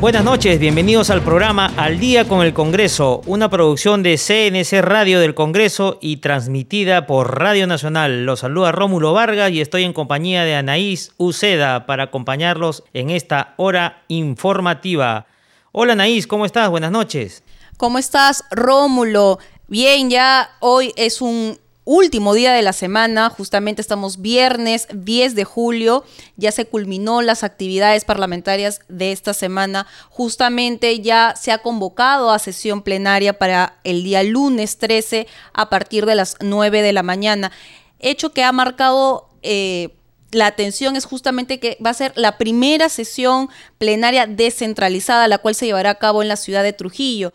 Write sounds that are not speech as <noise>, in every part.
Buenas noches, bienvenidos al programa Al Día con el Congreso, una producción de CNC Radio del Congreso y transmitida por Radio Nacional. Los saluda Rómulo Vargas y estoy en compañía de Anaís Uceda para acompañarlos en esta hora informativa. Hola Anaís, ¿cómo estás? Buenas noches. ¿Cómo estás, Rómulo? Bien, ya hoy es un último día de la semana, justamente estamos viernes 10 de julio, ya se culminó las actividades parlamentarias de esta semana, justamente ya se ha convocado a sesión plenaria para el día lunes 13 a partir de las 9 de la mañana, hecho que ha marcado... Eh, la atención es justamente que va a ser la primera sesión plenaria descentralizada, la cual se llevará a cabo en la ciudad de Trujillo.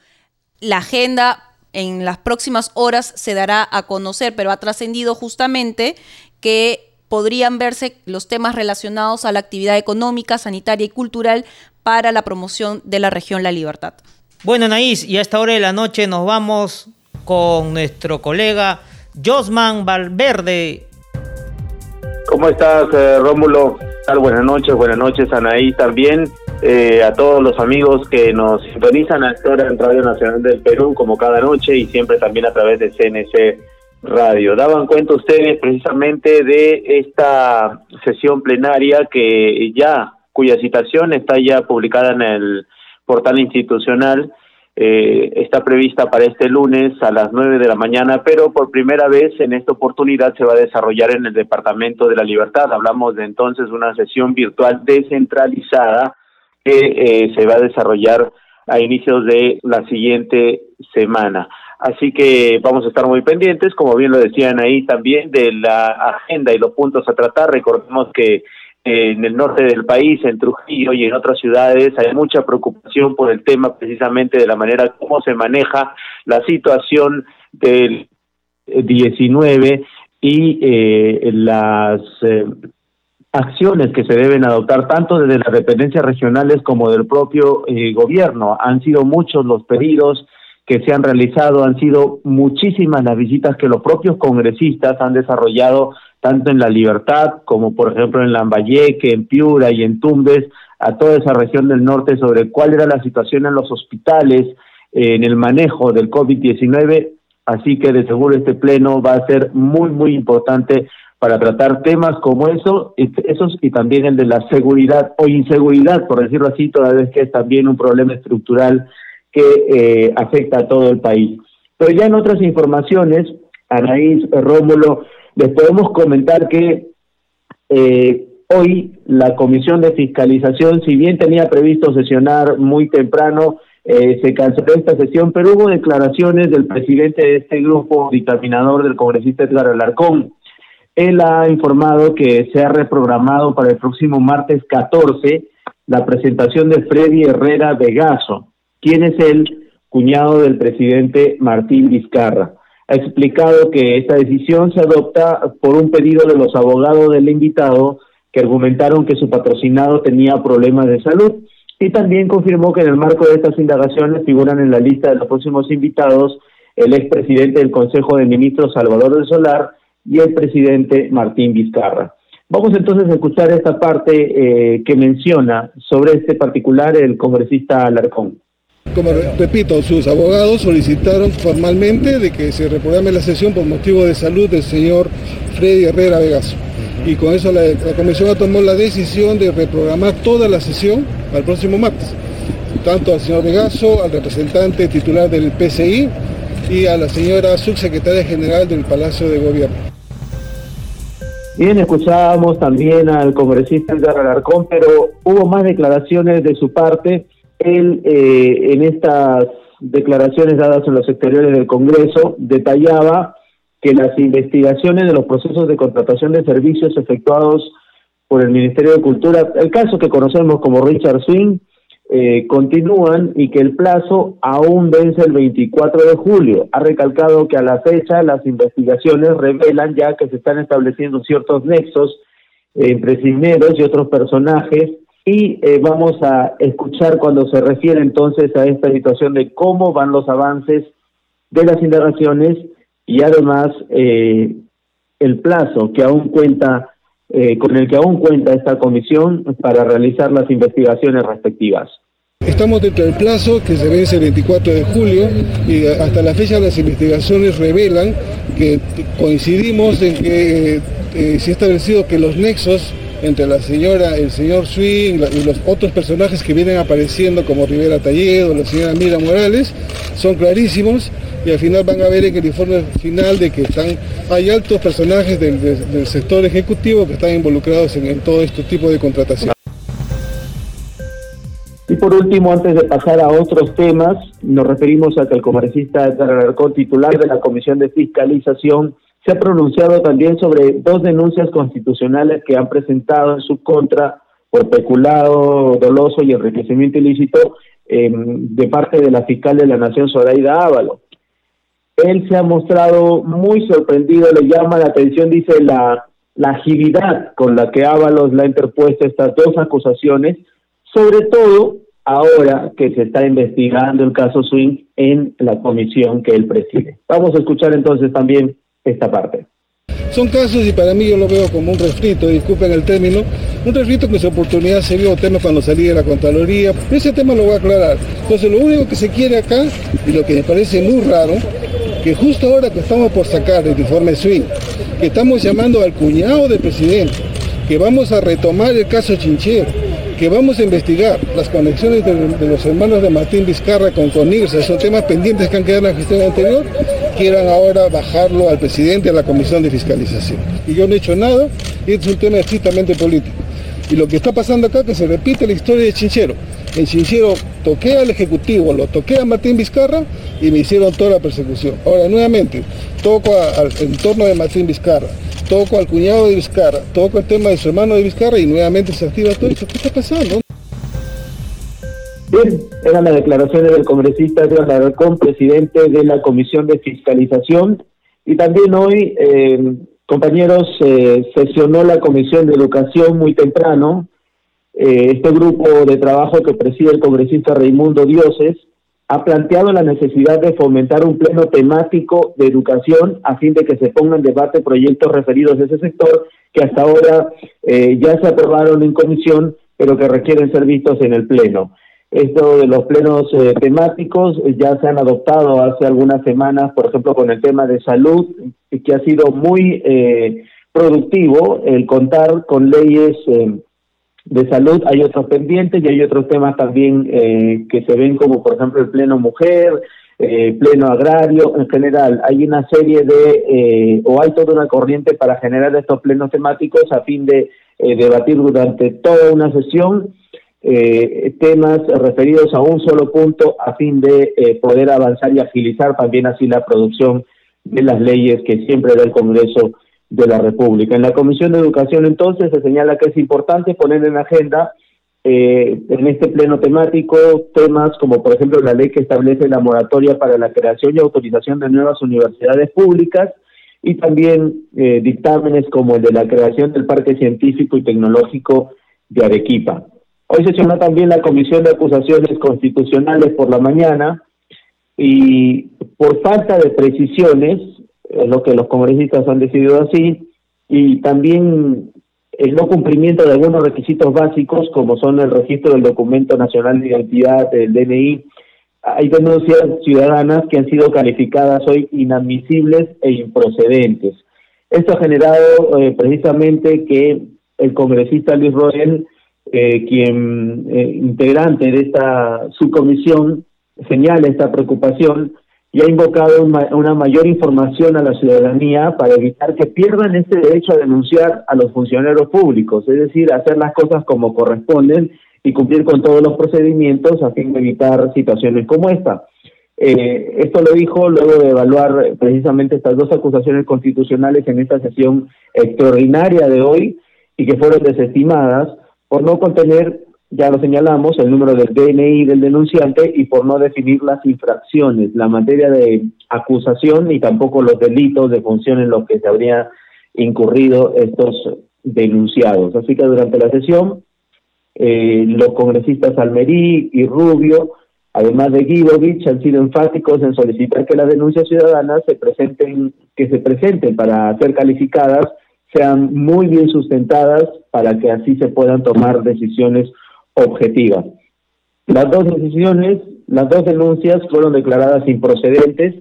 La agenda en las próximas horas se dará a conocer, pero ha trascendido justamente que podrían verse los temas relacionados a la actividad económica, sanitaria y cultural para la promoción de la región La Libertad. Bueno, Naís, y a esta hora de la noche nos vamos con nuestro colega Josman Valverde. ¿Cómo estás, eh, Rómulo? Buenas noches, buenas noches, Anaí también. Eh, a todos los amigos que nos sintonizan a esta hora en Radio Nacional del Perú, como cada noche, y siempre también a través de CNC Radio. Daban cuenta ustedes precisamente de esta sesión plenaria que ya, cuya citación está ya publicada en el portal institucional, eh, está prevista para este lunes a las nueve de la mañana, pero por primera vez en esta oportunidad se va a desarrollar en el Departamento de la Libertad. Hablamos de entonces una sesión virtual descentralizada que eh, se va a desarrollar a inicios de la siguiente semana. Así que vamos a estar muy pendientes, como bien lo decían ahí también, de la agenda y los puntos a tratar. Recordemos que en el norte del país, en Trujillo y en otras ciudades, hay mucha preocupación por el tema precisamente de la manera como se maneja la situación del 19 y eh, las eh, acciones que se deben adoptar tanto desde las dependencias regionales como del propio eh, gobierno. Han sido muchos los pedidos que se han realizado, han sido muchísimas las visitas que los propios congresistas han desarrollado tanto en La Libertad como por ejemplo en Lambayeque, en Piura y en Tumbes, a toda esa región del norte sobre cuál era la situación en los hospitales, en el manejo del COVID-19. Así que de seguro este pleno va a ser muy, muy importante para tratar temas como eso, esos y también el de la seguridad o inseguridad, por decirlo así, toda vez que es también un problema estructural que eh, afecta a todo el país. Pero ya en otras informaciones, Anaís, Rómulo, les podemos comentar que eh, hoy la Comisión de Fiscalización, si bien tenía previsto sesionar muy temprano, eh, se canceló esta sesión, pero hubo declaraciones del presidente de este grupo dictaminador del congresista Edgar Alarcón, él ha informado que se ha reprogramado para el próximo martes 14 la presentación de Freddy Herrera Vegaso, quien es el cuñado del presidente Martín Vizcarra. Ha explicado que esta decisión se adopta por un pedido de los abogados del invitado que argumentaron que su patrocinado tenía problemas de salud y también confirmó que en el marco de estas indagaciones figuran en la lista de los próximos invitados el expresidente del Consejo de Ministros Salvador del Solar y el presidente Martín Vizcarra. Vamos entonces a escuchar esta parte eh, que menciona sobre este particular el congresista Alarcón. Como repito, sus abogados solicitaron formalmente de que se reprograme la sesión por motivo de salud del señor Freddy Herrera Vegaso. Y con eso la, la comisión tomó la decisión de reprogramar toda la sesión al próximo martes. Tanto al señor Vegaso, al representante titular del PCI y a la señora subsecretaria general del Palacio de Gobierno. Bien, escuchábamos también al congresista Edgar Alarcón, pero hubo más declaraciones de su parte. Él, eh, en estas declaraciones dadas en los exteriores del Congreso, detallaba que las investigaciones de los procesos de contratación de servicios efectuados por el Ministerio de Cultura, el caso que conocemos como Richard Swing, eh, continúan y que el plazo aún vence el 24 de julio. Ha recalcado que a la fecha las investigaciones revelan ya que se están estableciendo ciertos nexos entre Cisneros y otros personajes y eh, vamos a escuchar cuando se refiere entonces a esta situación de cómo van los avances de las indagaciones y además eh, el plazo que aún cuenta eh, con el que aún cuenta esta comisión para realizar las investigaciones respectivas. Estamos dentro del plazo que se vence el 24 de julio y hasta la fecha las investigaciones revelan que coincidimos en que eh, se ha establecido que los nexos entre la señora, el señor Swing y los otros personajes que vienen apareciendo como Rivera Talledo, la señora Mira Morales, son clarísimos y al final van a ver en el informe final de que están, hay altos personajes del, sector ejecutivo que están involucrados en, todo este tipo de contratación. Último, antes de pasar a otros temas, nos referimos a que el congresista Edgar titular de la Comisión de Fiscalización, se ha pronunciado también sobre dos denuncias constitucionales que han presentado en su contra por peculado doloso y enriquecimiento ilícito em, de parte de la fiscal de la Nación, Zoraida Ávalo. Él se ha mostrado muy sorprendido, le llama la atención, dice, la, la agilidad con la que Ábalos le ha interpuesto estas dos acusaciones, sobre todo ahora que se está investigando el caso Swing en la comisión que él preside. Vamos a escuchar entonces también esta parte. Son casos y para mí yo lo veo como un refrito, disculpen el término, un refrito que su oportunidad se vio tema cuando salí de la Contraloría, ese tema lo voy a aclarar. Entonces lo único que se quiere acá, y lo que me parece muy raro, que justo ahora que estamos por sacar el informe SWING, que estamos llamando al cuñado del presidente, que vamos a retomar el caso Chinchero, que vamos a investigar las conexiones de, los hermanos de Martín Vizcarra con Conirsa, esos temas pendientes que han quedado en la gestión anterior, quieran ahora bajarlo al presidente de la Comisión de Fiscalización. Y yo no he hecho nada, y este es un tema estrictamente político. Y lo que está pasando acá que se repite la historia de Chinchero. En Chinchero toqué al Ejecutivo, lo toqué a Martín Vizcarra y me hicieron toda la persecución. Ahora, nuevamente, toco al entorno de Martín Vizcarra, toco al cuñado de Vizcarra, toco el tema de su hermano de Vizcarra y nuevamente se activa todo eso. ¿Qué está pasando? Bien, eran las declaraciones del congresista Edgar Alarcón, presidente de la Comisión de Fiscalización. Y también hoy, eh, compañeros, eh, sesionó la Comisión de Educación muy temprano. Eh, este grupo de trabajo que preside el congresista Raimundo Dioses ha planteado la necesidad de fomentar un pleno temático de educación a fin de que se pongan en debate proyectos referidos a ese sector que hasta ahora ya se aprobaron en comisión, pero que requieren ser vistos en el pleno. Esto de los plenos eh, temáticos eh, ya se han adoptado hace algunas semanas, por ejemplo, con el tema de salud, que ha sido muy eh, productivo el contar con leyes de salud. Hay otros pendientes y hay otros temas también que se ven como, por ejemplo, el pleno mujer, pleno agrario, en general. Hay una serie de, o hay toda una corriente para generar estos plenos temáticos a fin de debatir durante toda una sesión eh, temas referidos a un solo punto a fin de eh, poder avanzar y agilizar también así la producción de las leyes que siempre da el Congreso de la República. En la Comisión de Educación entonces se señala que es importante poner en agenda eh, en este pleno temático temas como por ejemplo la ley que establece la moratoria para la creación y autorización de nuevas universidades públicas y también eh, dictámenes como el de la creación del Parque Científico y Tecnológico de Arequipa. Hoy sesionó también la Comisión de Acusaciones Constitucionales por la mañana y por falta de precisiones, es lo que los congresistas han decidido así, y también el no cumplimiento de algunos requisitos básicos, como son el registro del documento nacional de identidad, del DNI, hay denuncias ciudadanas que han sido calificadas hoy inadmisibles e improcedentes. Esto ha generado eh, precisamente que el congresista Luis Roel eh, quien eh, integrante de esta subcomisión señala esta preocupación y ha invocado una mayor información a la ciudadanía para evitar que pierdan este derecho a denunciar a los funcionarios públicos, es decir, hacer las cosas como corresponden y cumplir con todos los procedimientos a fin de evitar situaciones como esta. Eh, esto lo dijo luego de evaluar precisamente estas dos acusaciones constitucionales en esta sesión extraordinaria de hoy y que fueron desestimadas por no contener ya lo señalamos, el número del DNI del denunciante y por no definir las infracciones, la materia de acusación y tampoco los delitos de función en los que se habría incurrido estos denunciados. Así que durante la sesión, eh, los congresistas Almerí y Rubio, además de Guidovich, han sido enfáticos en solicitar que las denuncias ciudadanas se presenten, que se presenten para ser calificadas, sean muy bien sustentadas para que así se puedan tomar decisiones objetivas. Las dos decisiones, las dos denuncias fueron declaradas improcedentes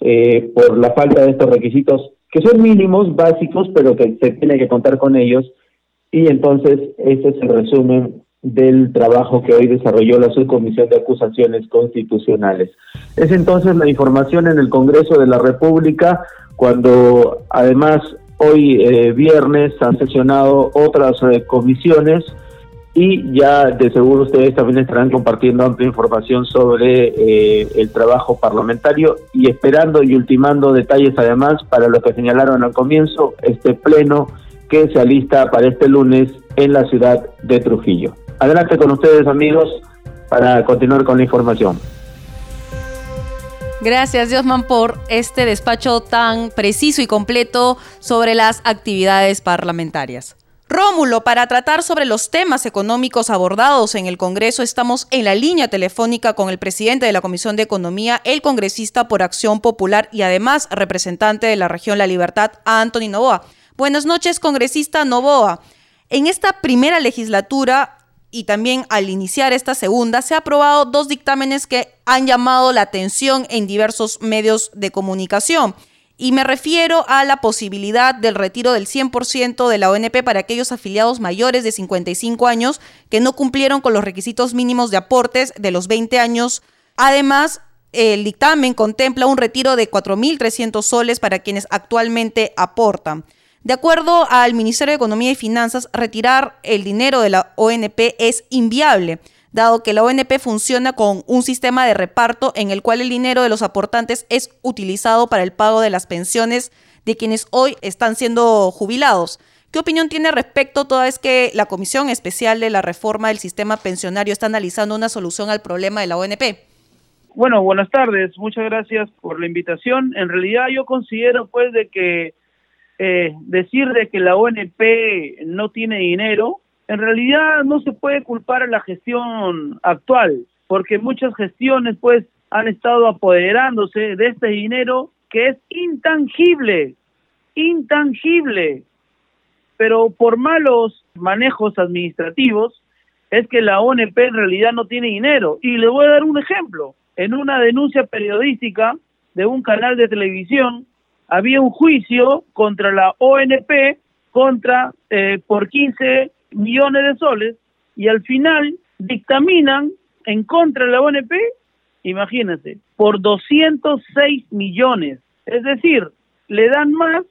eh, por la falta de estos requisitos que son mínimos, básicos, pero que se tiene que contar con ellos. Y entonces ese es el resumen del trabajo que hoy desarrolló la Subcomisión de Acusaciones Constitucionales. Es entonces la información en el Congreso de la República, cuando además hoy eh, viernes han sesionado otras eh, comisiones y ya de seguro ustedes también estarán compartiendo amplia información sobre eh, el trabajo parlamentario y esperando y ultimando detalles además para lo que señalaron al comienzo, este pleno que se alista para este lunes en la ciudad de Trujillo. Adelante con ustedes amigos para continuar con la información. Gracias, Diosman, por este despacho tan preciso y completo sobre las actividades parlamentarias. Rómulo, para tratar sobre los temas económicos abordados en el Congreso, estamos en la línea telefónica con el presidente de la Comisión de Economía, el congresista por Acción Popular y además representante de la región La Libertad, Anthony Novoa. Buenas noches, congresista Novoa. En esta primera legislatura y también al iniciar esta segunda, se han aprobado dos dictámenes que han llamado la atención en diversos medios de comunicación. Y me refiero a la posibilidad del retiro del 100% de la ONP para aquellos afiliados mayores de 55 años que no cumplieron con los requisitos mínimos de aportes de los 20 años. Además, el dictamen contempla un retiro de 4.300 soles para quienes actualmente aportan. De acuerdo al Ministerio de Economía y Finanzas, retirar el dinero de la ONP es inviable dado que la ONP funciona con un sistema de reparto en el cual el dinero de los aportantes es utilizado para el pago de las pensiones de quienes hoy están siendo jubilados. ¿Qué opinión tiene respecto toda vez que la Comisión Especial de la Reforma del Sistema Pensionario está analizando una solución al problema de la ONP? Bueno, buenas tardes. Muchas gracias por la invitación. En realidad yo considero pues de que eh, decir de que la ONP no tiene dinero en realidad no se puede culpar a la gestión actual, porque muchas gestiones pues han estado apoderándose de este dinero que es intangible, intangible, pero por malos manejos administrativos es que la ONP en realidad no tiene dinero. Y le voy a dar un ejemplo. En una denuncia periodística de un canal de televisión había un juicio contra la ONP contra eh, por 15 millones de soles y al final dictaminan en contra de la ONP, imagínense, por 206 millones. Es decir, le dan más,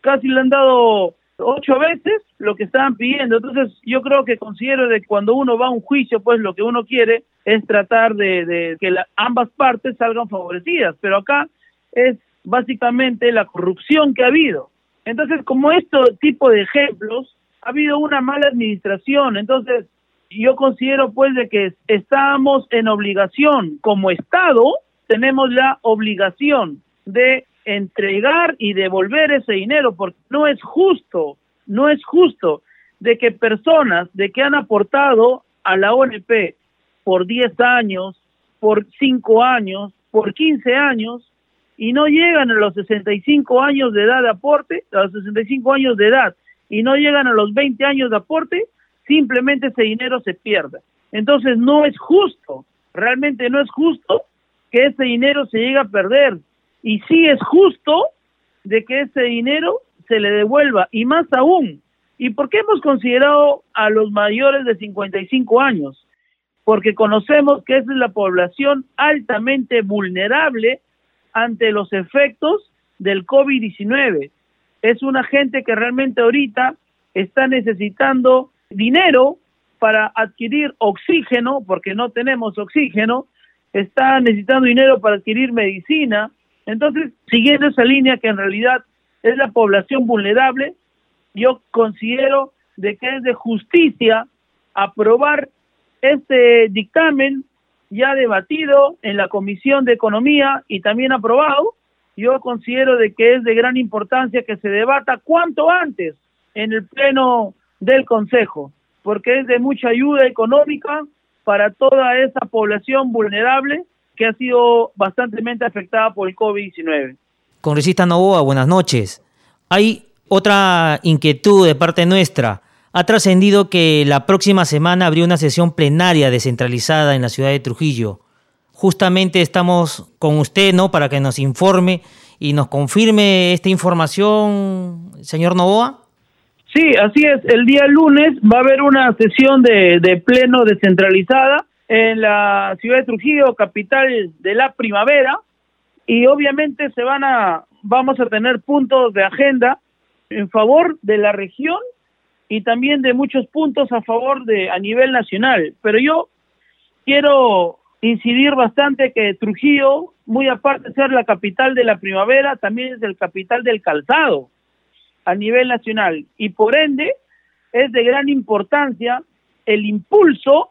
casi le han dado ocho veces lo que estaban pidiendo. Entonces, yo creo que considero que cuando uno va a un juicio, pues lo que uno quiere es tratar de, que ambas partes salgan favorecidas. Pero acá es básicamente la corrupción que ha habido. Entonces, como este tipo de ejemplos ha habido una mala administración. Entonces, yo considero pues de que estamos en obligación, como Estado, tenemos la obligación de entregar y devolver ese dinero, porque no es justo, no es justo de que personas de que han aportado a la ONP por 10 años, por 5 años, por 15 años, y no llegan a los 65 años de edad de aporte, a los 65 años de edad, y no llegan a los 20 años de aporte, simplemente ese dinero se pierda. Entonces no es justo, realmente no es justo que ese dinero se llegue a perder. Y sí es justo de que ese dinero se le devuelva, y más aún. ¿Y por qué hemos considerado a los mayores de 55 años? Porque conocemos que esa es la población altamente vulnerable ante los efectos del COVID-19 es una gente que realmente ahorita está necesitando dinero para adquirir oxígeno, porque no tenemos oxígeno, está necesitando dinero para adquirir medicina. Entonces, siguiendo esa línea que en realidad es la población vulnerable, yo considero de que es de justicia aprobar este dictamen ya debatido en la Comisión de Economía y también aprobado, yo considero de que es de gran importancia que se debata cuanto antes en el pleno del Consejo, porque es de mucha ayuda económica para toda esa población vulnerable que ha sido bastante afectada por el COVID-19. Congresista Novoa, buenas noches. Hay otra inquietud de parte nuestra. Ha trascendido que la próxima semana habría una sesión plenaria descentralizada en la ciudad de Trujillo. Justamente estamos con usted, ¿no? Para que nos informe y nos confirme esta información, señor Novoa. Sí, así es. El día lunes va a haber una sesión de, de pleno descentralizada en la ciudad de Trujillo, capital de la primavera, y obviamente se van a, vamos a tener puntos de agenda en favor de la región y también de muchos puntos a favor de a nivel nacional. Pero yo quiero incidir bastante que Trujillo, muy aparte de ser la capital de la primavera, también es el capital del calzado a nivel nacional y por ende es de gran importancia el impulso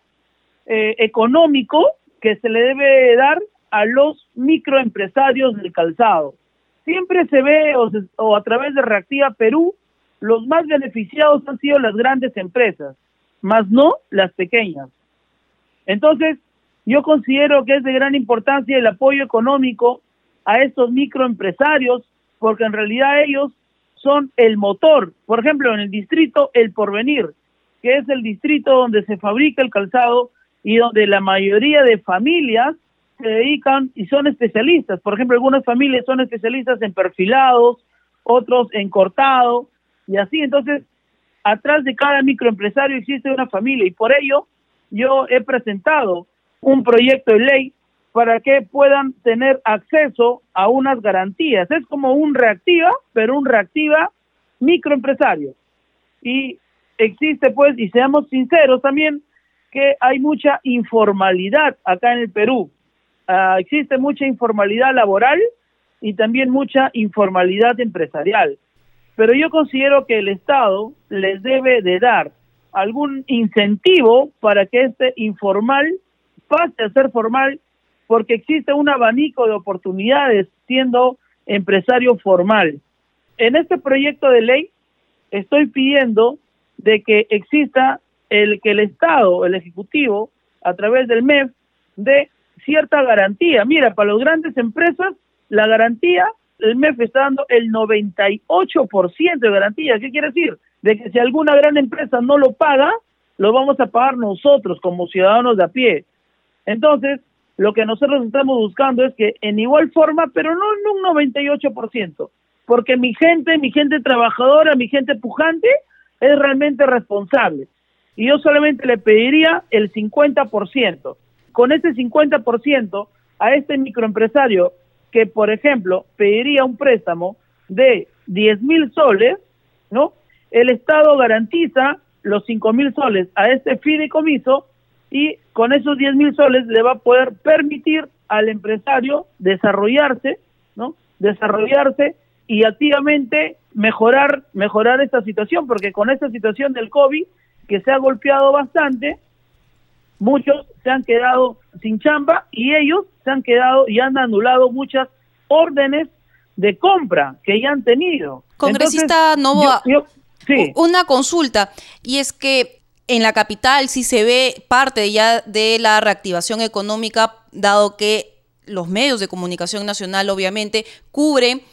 eh, económico que se le debe dar a los microempresarios del calzado. Siempre se ve, o, a través de Reactiva Perú, los más beneficiados han sido las grandes empresas, más no las pequeñas. Entonces, yo considero que es de gran importancia el apoyo económico a estos microempresarios, porque en realidad ellos son el motor. Por ejemplo, en el distrito El Porvenir, que es el distrito donde se fabrica el calzado, y donde la mayoría de familias se dedican y son especialistas. Por ejemplo, algunas familias son especialistas en perfilados, otros en cortado y así. Entonces, atrás de cada microempresario existe una familia y por ello yo he presentado un proyecto de ley para que puedan tener acceso a unas garantías. Es como un reactiva, pero un reactiva microempresario. Y existe pues, y seamos sinceros también, que hay mucha informalidad acá en el Perú. Ah, existe mucha informalidad laboral y también mucha informalidad empresarial. Pero yo considero que el Estado les debe de dar algún incentivo para que este informal pase a ser formal porque existe un abanico de oportunidades siendo empresario formal. En este proyecto de ley estoy pidiendo de que exista el que el Estado, el Ejecutivo, a través del MEF, dé cierta garantía. Mira, para las grandes empresas, la garantía, el MEF está dando el 98% de garantía. ¿Qué quiere decir? De que si alguna gran empresa no lo paga, lo vamos a pagar nosotros como ciudadanos de a pie. Entonces, lo que nosotros estamos buscando es que en igual forma, pero no en un 98%, porque mi gente, mi gente trabajadora, mi gente pujante, es realmente responsable y yo solamente le pediría el 50%. Con ese 50% a este microempresario que, por ejemplo, pediría un préstamo de 10 mil soles, ¿no? El Estado garantiza los 5 mil soles a este fideicomiso y con esos 10 mil soles le va a poder permitir al empresario desarrollarse, ¿no? Desarrollarse y activamente mejorar, mejorar esta situación, porque con esta situación del COVID que se ha golpeado bastante, muchos se han quedado sin chamba y ellos se han quedado y han anulado muchas órdenes de compra que ya han tenido. Congresista Novoa, una consulta, y es que en la capital sí se ve parte ya de la reactivación económica, dado que los medios de comunicación nacional obviamente cubren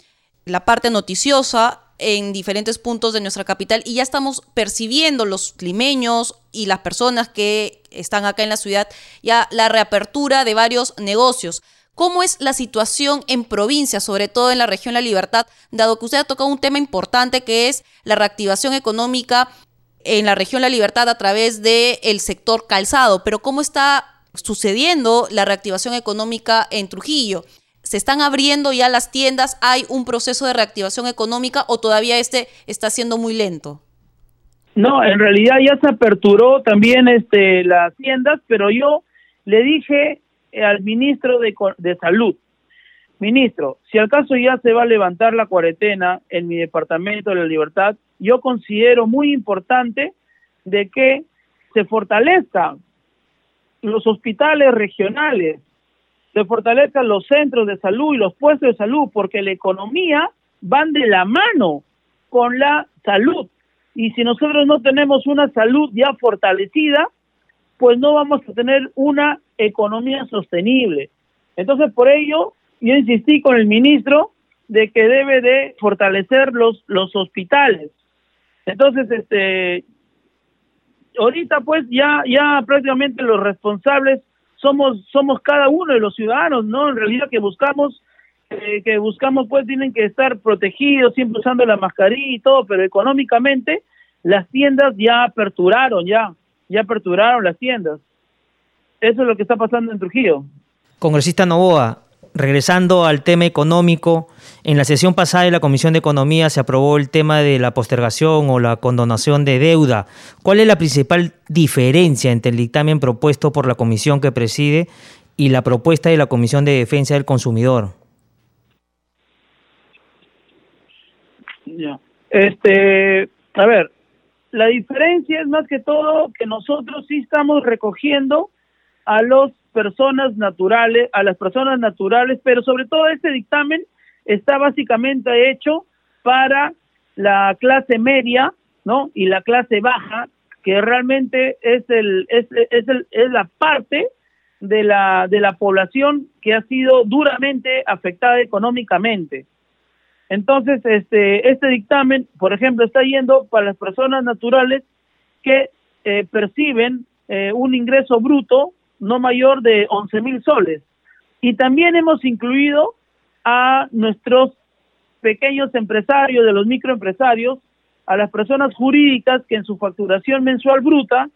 la parte noticiosa en diferentes puntos de nuestra capital y ya estamos percibiendo los limeños y las personas que están acá en la ciudad ya la reapertura de varios negocios. ¿Cómo es la situación en provincia, sobre todo en la región La Libertad, dado que usted ha tocado un tema importante que es la reactivación económica en la región La Libertad a través del el sector calzado? Pero ¿cómo está sucediendo la reactivación económica en Trujillo? ¿Se están abriendo ya las tiendas? ¿Hay un proceso de reactivación económica o todavía este está siendo muy lento? No, en realidad ya se aperturó también este las tiendas, pero yo le dije al ministro de, de Salud, ministro, si acaso ya se va a levantar la cuarentena en mi departamento de la Libertad, yo considero muy importante de que se fortalezca los hospitales regionales, se fortalezcan los centros de salud y los puestos de salud, porque la economía van de la mano con la salud. Y si nosotros no tenemos una salud ya fortalecida, pues no vamos a tener una economía sostenible. Entonces, por ello, yo insistí con el ministro de que debe de fortalecer los, los hospitales. Entonces, este, ahorita pues ya, ya prácticamente los responsables somos, somos cada uno de los ciudadanos, ¿no? En realidad que buscamos, eh, que buscamos pues tienen que estar protegidos, siempre usando la mascarilla y todo, pero económicamente las tiendas ya aperturaron, ya, ya aperturaron las tiendas. Eso es lo que está pasando en Trujillo. Congresista Novoa, regresando al tema económico, en la sesión pasada de la Comisión de Economía se aprobó el tema de la postergación o la condonación de deuda. ¿Cuál es la principal diferencia entre el dictamen propuesto por la comisión que preside y la propuesta de la Comisión de Defensa del Consumidor? Este, a ver, la diferencia es más que todo que nosotros sí estamos recogiendo a las personas naturales, a las personas naturales, pero sobre todo este dictamen está básicamente hecho para la clase media, ¿no? Y la clase baja, que realmente es el es, el, es la parte de la de la población que ha sido duramente afectada económicamente. Entonces, este este dictamen, por ejemplo, está yendo para las personas naturales que eh, perciben eh, un ingreso bruto no mayor de 11 mil soles. Y también hemos incluido a nuestros pequeños empresarios, de los microempresarios, a las personas jurídicas que en su facturación mensual bruta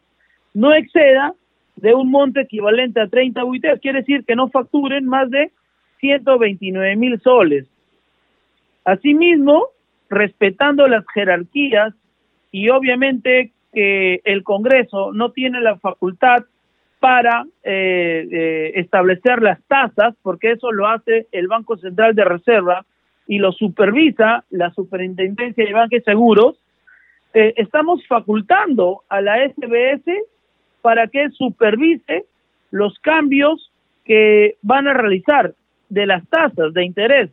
no exceda de un monto equivalente a 30 UITs, quiere decir que no facturen más de 129 mil soles. Asimismo, respetando las jerarquías y obviamente que el Congreso no tiene la facultad para eh, eh, establecer las tasas, porque eso lo hace el Banco Central de Reserva y lo supervisa la Superintendencia de y Seguros, eh, estamos facultando a la SBS para que supervise los cambios que van a realizar de las tasas de interés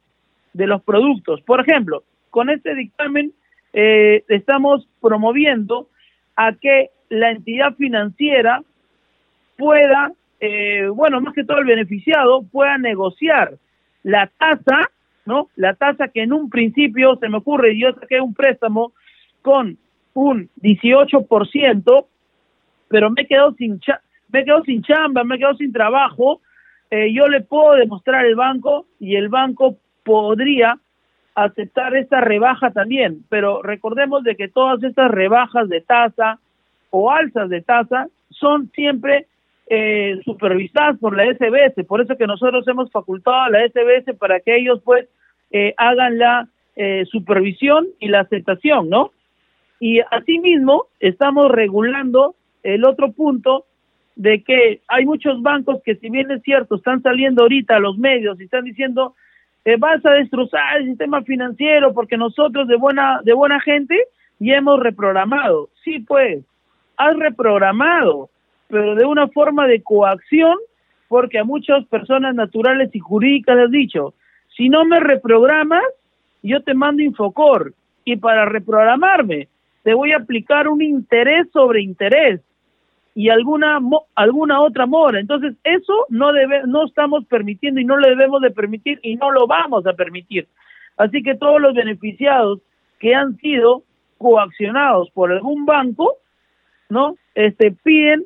de los productos. Por ejemplo, con este dictamen estamos promoviendo a que la entidad financiera pueda, eh, bueno, más que todo el beneficiado, pueda negociar la tasa, ¿no? La tasa que en un principio se me ocurre, yo saqué un préstamo con un 18%, pero me quedo sin me quedo sin chamba, me quedo sin trabajo, eh, yo le puedo demostrar al banco y el banco podría aceptar esta rebaja también, pero recordemos de que todas estas rebajas de tasa o alzas de tasa son siempre eh, supervisadas por la SBS, por eso que nosotros hemos facultado a la SBS para que ellos pues eh, hagan la eh, supervisión y la aceptación, ¿no? Y asimismo estamos regulando el otro punto de que hay muchos bancos que si bien es cierto están saliendo ahorita a los medios y están diciendo eh, vas a destrozar el sistema financiero porque nosotros de buena de buena gente ya hemos reprogramado. Sí, pues, has reprogramado, pero de una forma de coacción, porque a muchas personas naturales y jurídicas les has dicho, si no me reprogramas, yo te mando Infocor, y para reprogramarme, te voy a aplicar un interés sobre interés y alguna alguna otra mora. Entonces, eso no debe no estamos permitiendo y no lo debemos de permitir y no lo vamos a permitir. Así que todos los beneficiados que han sido coaccionados por algún banco, ¿no? Este piden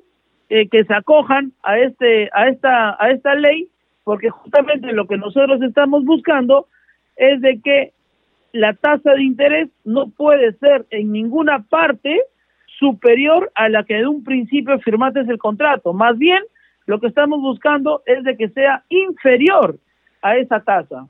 eh, que se acojan a este a esta a esta ley porque justamente lo que nosotros estamos buscando es de que la tasa de interés no puede ser en ninguna parte superior a la que de un principio firmaste el contrato. Más bien, lo que estamos buscando es de que sea inferior a esa tasa.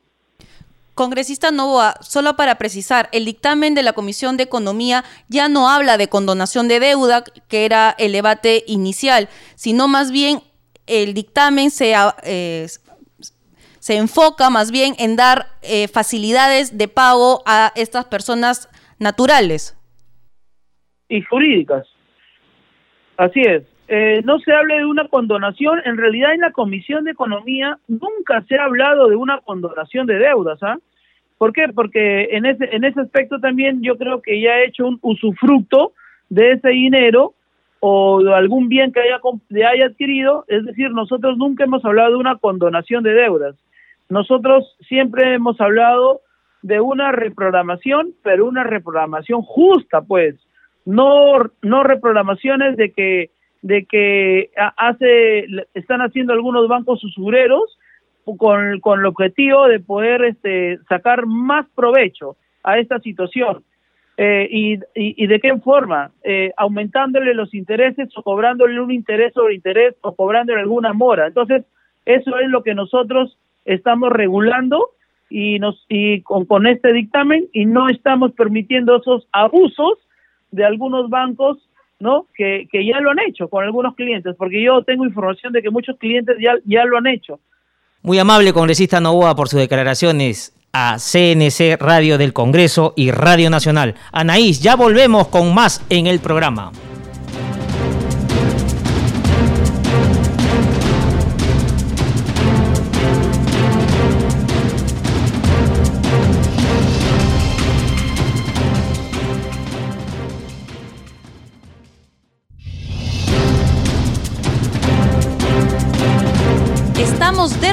Congresista Novoa, solo para precisar, el dictamen de la Comisión de Economía ya no habla de condonación de deuda, que era el debate inicial, sino más bien el dictamen se, eh, se enfoca más bien en dar eh, facilidades de pago a estas personas naturales. Y jurídicas. Así es. Eh, no se hable de una condonación. En realidad, en la Comisión de Economía nunca se ha hablado de una condonación de deudas. ¿ah? ¿Por qué? Porque en ese, en ese aspecto también yo creo que ya ha hecho un usufructo de ese dinero o de algún bien que haya, haya adquirido. Es decir, nosotros nunca hemos hablado de una condonación de deudas. Nosotros siempre hemos hablado de una reprogramación, pero una reprogramación justa, pues, no, no reprogramaciones de que de que hace están haciendo algunos bancos usureros con, con el objetivo de poder este, sacar más provecho a esta situación. Eh, y, y, de qué forma? Eh, aumentándole los intereses o cobrándole un interés sobre interés o cobrándole alguna mora. Entonces, eso es lo que nosotros estamos regulando y, nos, y con, con este dictamen y no estamos permitiendo esos abusos de algunos bancos ¿no? Que, que, ya lo han hecho con algunos clientes, porque yo tengo información de que muchos clientes ya, ya lo han hecho. Muy amable, congresista Novoa, por sus declaraciones a CNC Radio del Congreso y Radio Nacional. Anaís, ya volvemos con más en el programa.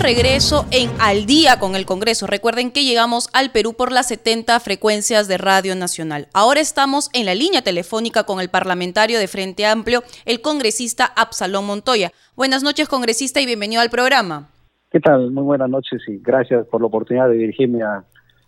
Regreso en Al día con el Congreso. Recuerden que llegamos al Perú por las 70 frecuencias de Radio Nacional. Ahora estamos en la línea telefónica con el parlamentario de Frente Amplio, el congresista Absalón Montoya. Buenas noches, congresista, y bienvenido al programa. ¿Qué tal? Muy buenas noches y gracias por la oportunidad de dirigirme a,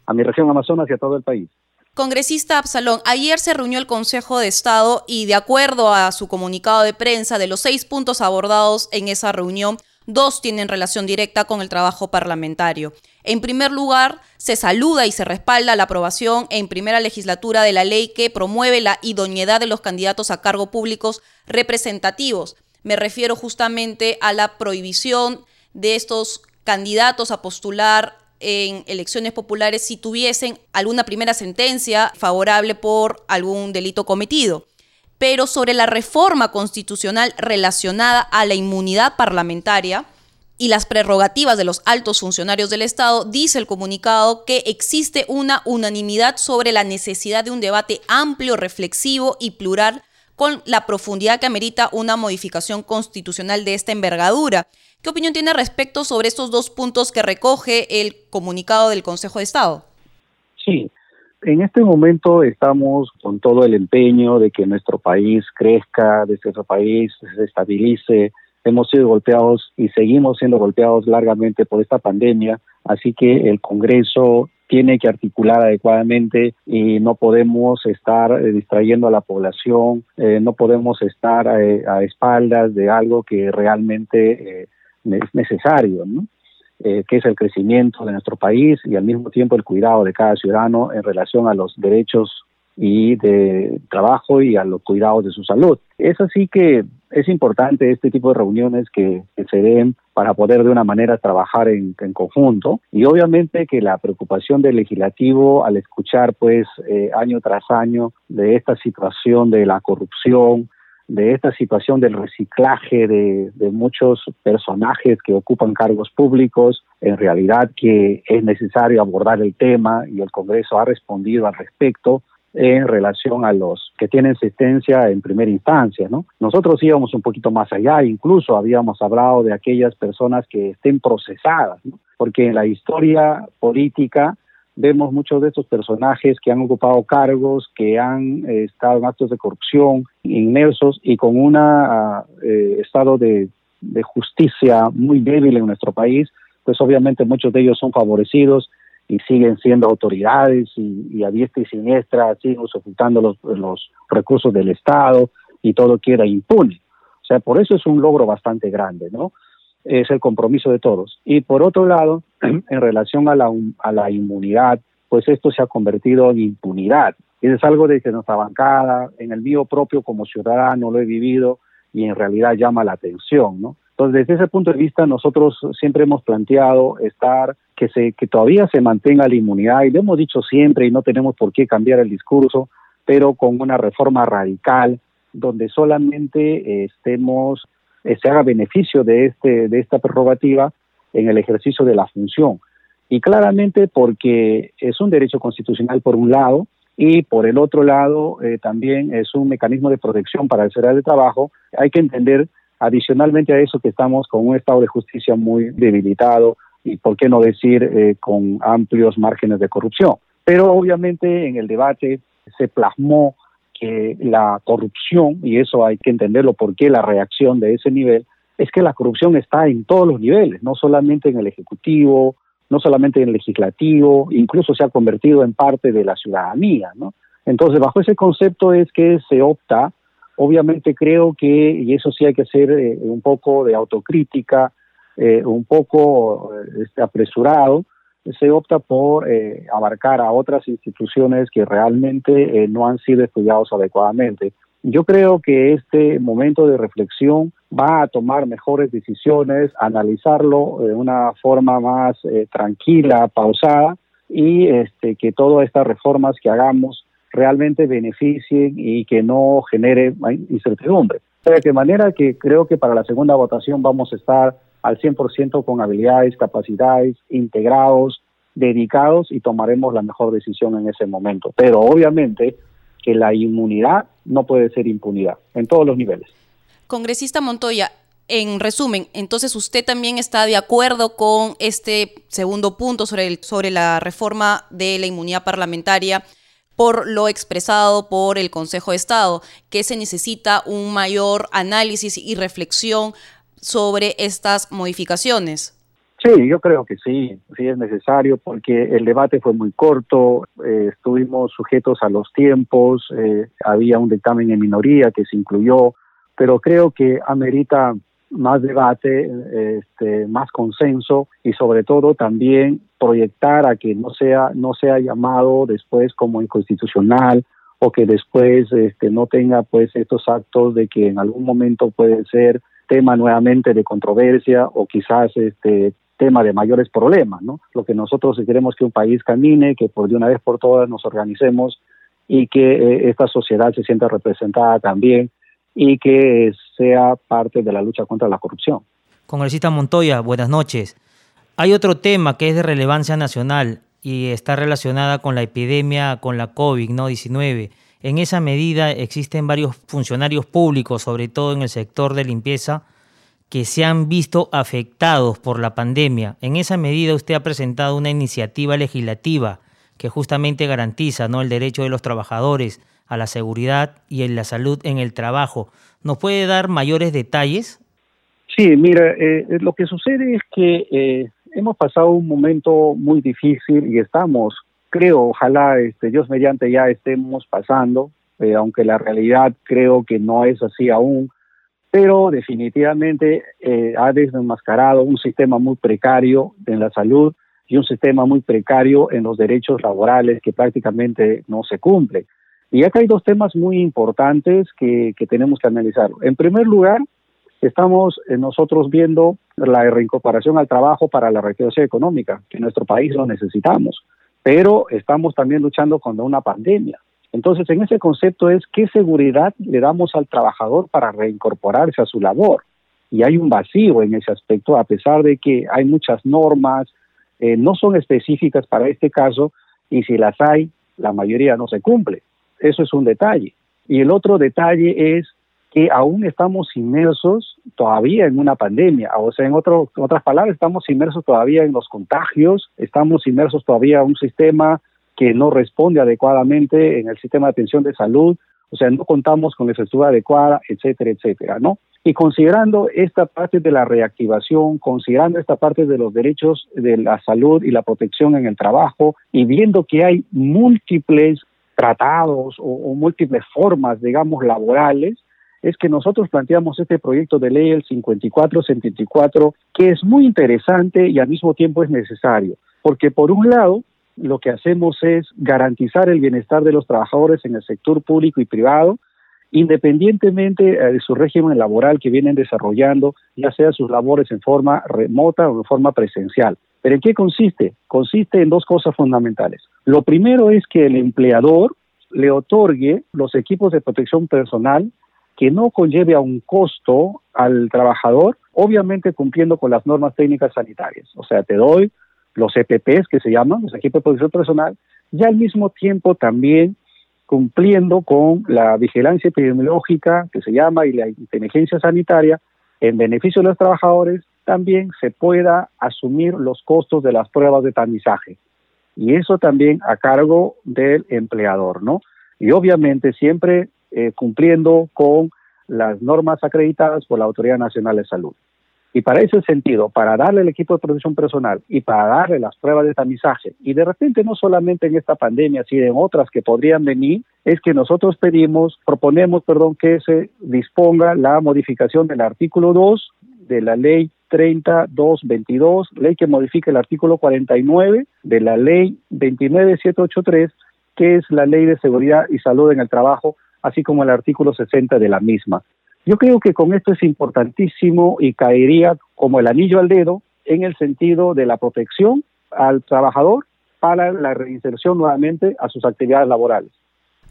a mi región Amazonas y a todo el país. Congresista Absalón, ayer se reunió el Consejo de Estado y de acuerdo a su comunicado de prensa, de los seis puntos abordados en esa reunión, Dos tienen relación directa con el trabajo parlamentario. En primer lugar, se saluda y se respalda la aprobación en primera legislatura de la ley que promueve la idoneidad de los candidatos a cargo públicos representativos. Me refiero justamente a la prohibición de estos candidatos a postular en elecciones populares si tuviesen alguna primera sentencia favorable por algún delito cometido pero sobre la reforma constitucional relacionada a la inmunidad parlamentaria y las prerrogativas de los altos funcionarios del Estado, dice el comunicado que existe una unanimidad sobre la necesidad de un debate amplio, reflexivo y plural con la profundidad que amerita una modificación constitucional de esta envergadura. ¿Qué opinión tiene respecto sobre estos dos puntos que recoge el comunicado del Consejo de Estado? Sí, en este momento estamos con todo el empeño de que nuestro país crezca, de que nuestro país se estabilice. Hemos sido golpeados y seguimos siendo golpeados largamente por esta pandemia, así que el Congreso tiene que articular adecuadamente y no podemos estar eh, distrayendo a la población, eh, no podemos estar eh, a espaldas de algo que realmente es necesario, ¿no? Eh, que es el crecimiento de nuestro país y al mismo tiempo el cuidado de cada ciudadano en relación a los derechos y de trabajo y a los cuidados de su salud. Es así que es importante este tipo de reuniones que, se den para poder de una manera trabajar en, conjunto y obviamente que la preocupación del legislativo al escuchar pues eh, año tras año de esta situación de la corrupción, de esta situación del reciclaje de, muchos personajes que ocupan cargos públicos, en realidad que es necesario abordar el tema y el Congreso ha respondido al respecto en relación a los que tienen sentencia en primera instancia, ¿no? Nosotros íbamos un poquito más allá, incluso habíamos hablado de aquellas personas que estén procesadas, porque en la historia política vemos muchos de estos personajes que han ocupado cargos, que han eh, estado en actos de corrupción, inmersos y con un eh, estado de, justicia muy débil en nuestro país, pues obviamente muchos de ellos son favorecidos y siguen siendo autoridades y, a diestra y siniestra siguen usufructando los, los recursos del Estado y todo queda impune. O sea, por eso es un logro bastante grande, ¿no? Es el compromiso de todos. Y por otro lado, <clears throat> en relación a la, a la inmunidad, pues esto se ha convertido en impunidad. Es algo de que nuestra bancada, en el mío propio como ciudadano, lo he vivido y en realidad llama la atención, ¿no? Entonces, desde ese punto de vista, nosotros siempre hemos planteado estar, que, se, que todavía se mantenga la inmunidad, y lo hemos dicho siempre, y no tenemos por qué cambiar el discurso, pero con una reforma radical donde solamente estemos, se haga beneficio de, este, de esta prerrogativa en el ejercicio de la función. Y claramente porque es un derecho constitucional por un lado y por el otro lado también es un mecanismo de protección para el cerebro de trabajo. Hay que entender adicionalmente a eso que estamos con un estado de justicia muy debilitado, y por qué no decir eh, con amplios márgenes de corrupción. Pero obviamente en el debate se plasmó que la corrupción, y eso hay que entenderlo, por qué la reacción de ese nivel, es que la corrupción está en todos los niveles, no solamente en el Ejecutivo, no solamente en el Legislativo, incluso se ha convertido en parte de la ciudadanía, ¿no? Entonces, bajo ese concepto es que se opta, obviamente creo que, y eso sí hay que hacer eh, un poco de autocrítica, eh, un poco eh, este, apresurado, se opta por eh, abarcar a otras instituciones que realmente no han sido estudiados adecuadamente. Yo creo que este momento de reflexión va a tomar mejores decisiones, analizarlo de una forma más tranquila, pausada y este, que todas estas reformas que hagamos realmente beneficien y que no genere incertidumbre. De manera que creo que para la segunda votación vamos a estar al 100% con habilidades, capacidades, integrados, dedicados y tomaremos la mejor decisión en ese momento. Pero obviamente que la inmunidad no puede ser impunidad en todos los niveles. Congresista Montoya, en resumen, entonces usted también está de acuerdo con este segundo punto sobre, el, sobre la reforma de la inmunidad parlamentaria por lo expresado por el Consejo de Estado, que se necesita un mayor análisis y reflexión sobre estas modificaciones? Sí, yo creo que sí, sí es necesario porque el debate fue muy corto, eh, estuvimos sujetos a los tiempos, eh, había un dictamen en minoría que se incluyó, pero creo que amerita más debate, este, más consenso y sobre todo también proyectar a que no sea no sea llamado después como inconstitucional o que después este, no tenga pues estos actos de que en algún momento puede ser tema nuevamente de controversia o quizás este tema de mayores problemas, ¿no? Lo que nosotros queremos que un país camine, que por de una vez por todas nos organicemos y que eh, esta sociedad se sienta representada también y que sea parte de la lucha contra la corrupción. Congresista Montoya, buenas noches. Hay otro tema que es de relevancia nacional y está relacionada con la epidemia, con la COVID-19. En esa medida existen varios funcionarios públicos, sobre todo en el sector de limpieza, que se han visto afectados por la pandemia. En esa medida usted ha presentado una iniciativa legislativa que justamente garantiza ¿no? el derecho de los trabajadores a la seguridad y en la salud en el trabajo. ¿Nos puede dar mayores detalles? Sí, mira, eh, lo que sucede es que eh, hemos pasado un momento muy difícil y estamos creo, ojalá este, Dios mediante ya estemos pasando, eh, aunque la realidad creo que no es así aún, pero definitivamente eh, ha desenmascarado un sistema muy precario en la salud y un sistema muy precario en los derechos laborales que prácticamente no se cumple. Y acá hay dos temas muy importantes que, que tenemos que analizar. En primer lugar, estamos eh, nosotros viendo la reincorporación al trabajo para la reactivación económica, que en nuestro país lo necesitamos pero estamos también luchando contra una pandemia. Entonces, en ese concepto es qué seguridad le damos al trabajador para reincorporarse a su labor. Y hay un vacío en ese aspecto, a pesar de que hay muchas normas, eh, no son específicas para este caso, y si las hay, la mayoría no se cumple. Eso es un detalle. Y el otro detalle es que aún estamos inmersos todavía en una pandemia, o sea, en, otras palabras, estamos inmersos todavía en los contagios, estamos inmersos todavía en un sistema que no responde adecuadamente en el sistema de atención de salud, o sea, no contamos con la infraestructura adecuada, etcétera, etcétera, ¿no? Y considerando esta parte de la reactivación, considerando esta parte de los derechos de la salud y la protección en el trabajo, y viendo que hay múltiples tratados o múltiples formas, digamos, laborales, es que nosotros planteamos este proyecto de ley, el 5474, que es muy interesante y al mismo tiempo es necesario, porque por un lado, lo que hacemos es garantizar el bienestar de los trabajadores en el sector público y privado, independientemente eh, de su régimen laboral que vienen desarrollando, ya sea sus labores en forma remota o en forma presencial. ¿Pero en qué consiste? Consiste en dos cosas fundamentales. Lo primero es que el empleador le otorgue los equipos de protección personal que no conlleve a un costo al trabajador, obviamente cumpliendo con las normas técnicas sanitarias. O sea, te doy los EPPs que se llaman, los equipos de protección personal, y al mismo tiempo también cumpliendo con la vigilancia epidemiológica que se llama y la inteligencia sanitaria en beneficio de los trabajadores, también se pueda asumir los costos de las pruebas de tamizaje. Y eso también a cargo del empleador, ¿no? Y obviamente siempre eh, cumpliendo con las normas acreditadas por la Autoridad Nacional de Salud. Y para ese sentido, para darle el equipo de protección personal y para darle las pruebas de tamizaje, y de repente no solamente en esta pandemia, sino en otras que podrían venir, es que nosotros pedimos, proponemos, perdón, que se disponga la modificación del artículo 2 de la ley 30222, ley que modifica el artículo 49 de la ley 29783, que es la ley de seguridad y salud en el trabajo, así como el artículo 60 de la misma. Yo creo que con esto es importantísimo y caería como el anillo al dedo en el sentido de la protección al trabajador para la reinserción nuevamente a sus actividades laborales.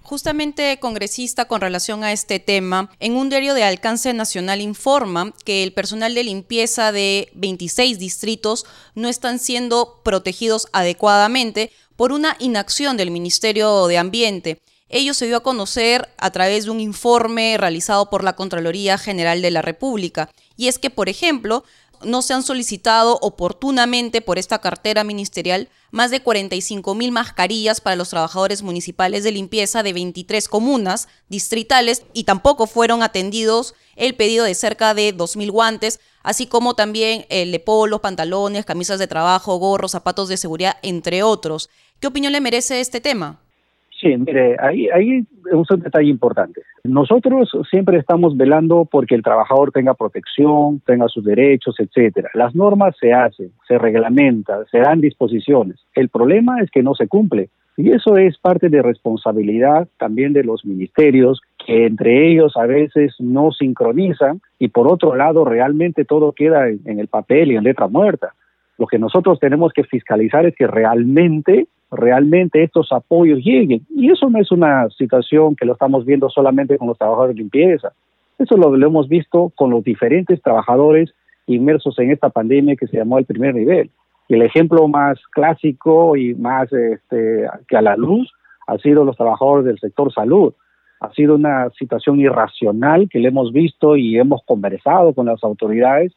Justamente, congresista, con relación a este tema, en un diario de alcance nacional informa que el personal de limpieza de 26 distritos no están siendo protegidos adecuadamente por una inacción del Ministerio de Ambiente. Ello se dio a conocer a través de un informe realizado por la Contraloría General de la República. Y es que, por ejemplo, no se han solicitado oportunamente por esta cartera ministerial más de 45 mil mascarillas para los trabajadores municipales de limpieza de 23 comunas distritales y tampoco fueron atendidos el pedido de cerca de 2 mil guantes, así como también el de polos, pantalones, camisas de trabajo, gorros, zapatos de seguridad, entre otros. ¿Qué opinión le merece este tema? Sí, mire, ahí, ahí es un detalle importante. Nosotros siempre estamos velando porque el trabajador tenga protección, tenga sus derechos, etcétera. Las normas se hacen, se reglamentan, se dan disposiciones. El problema es que no se cumple. Y eso es parte de responsabilidad también de los ministerios, que entre ellos a veces no sincronizan y por otro lado realmente todo queda en el papel y en letra muerta. Lo que nosotros tenemos que fiscalizar es que realmente realmente estos apoyos lleguen. Y eso no es una situación que lo estamos viendo solamente con los trabajadores de limpieza. Eso lo, hemos visto con los diferentes trabajadores inmersos en esta pandemia que se llamó el primer nivel. Y el ejemplo más clásico y más este, que a la luz ha sido los trabajadores del sector salud. Ha sido una situación irracional que le hemos visto y hemos conversado con las autoridades,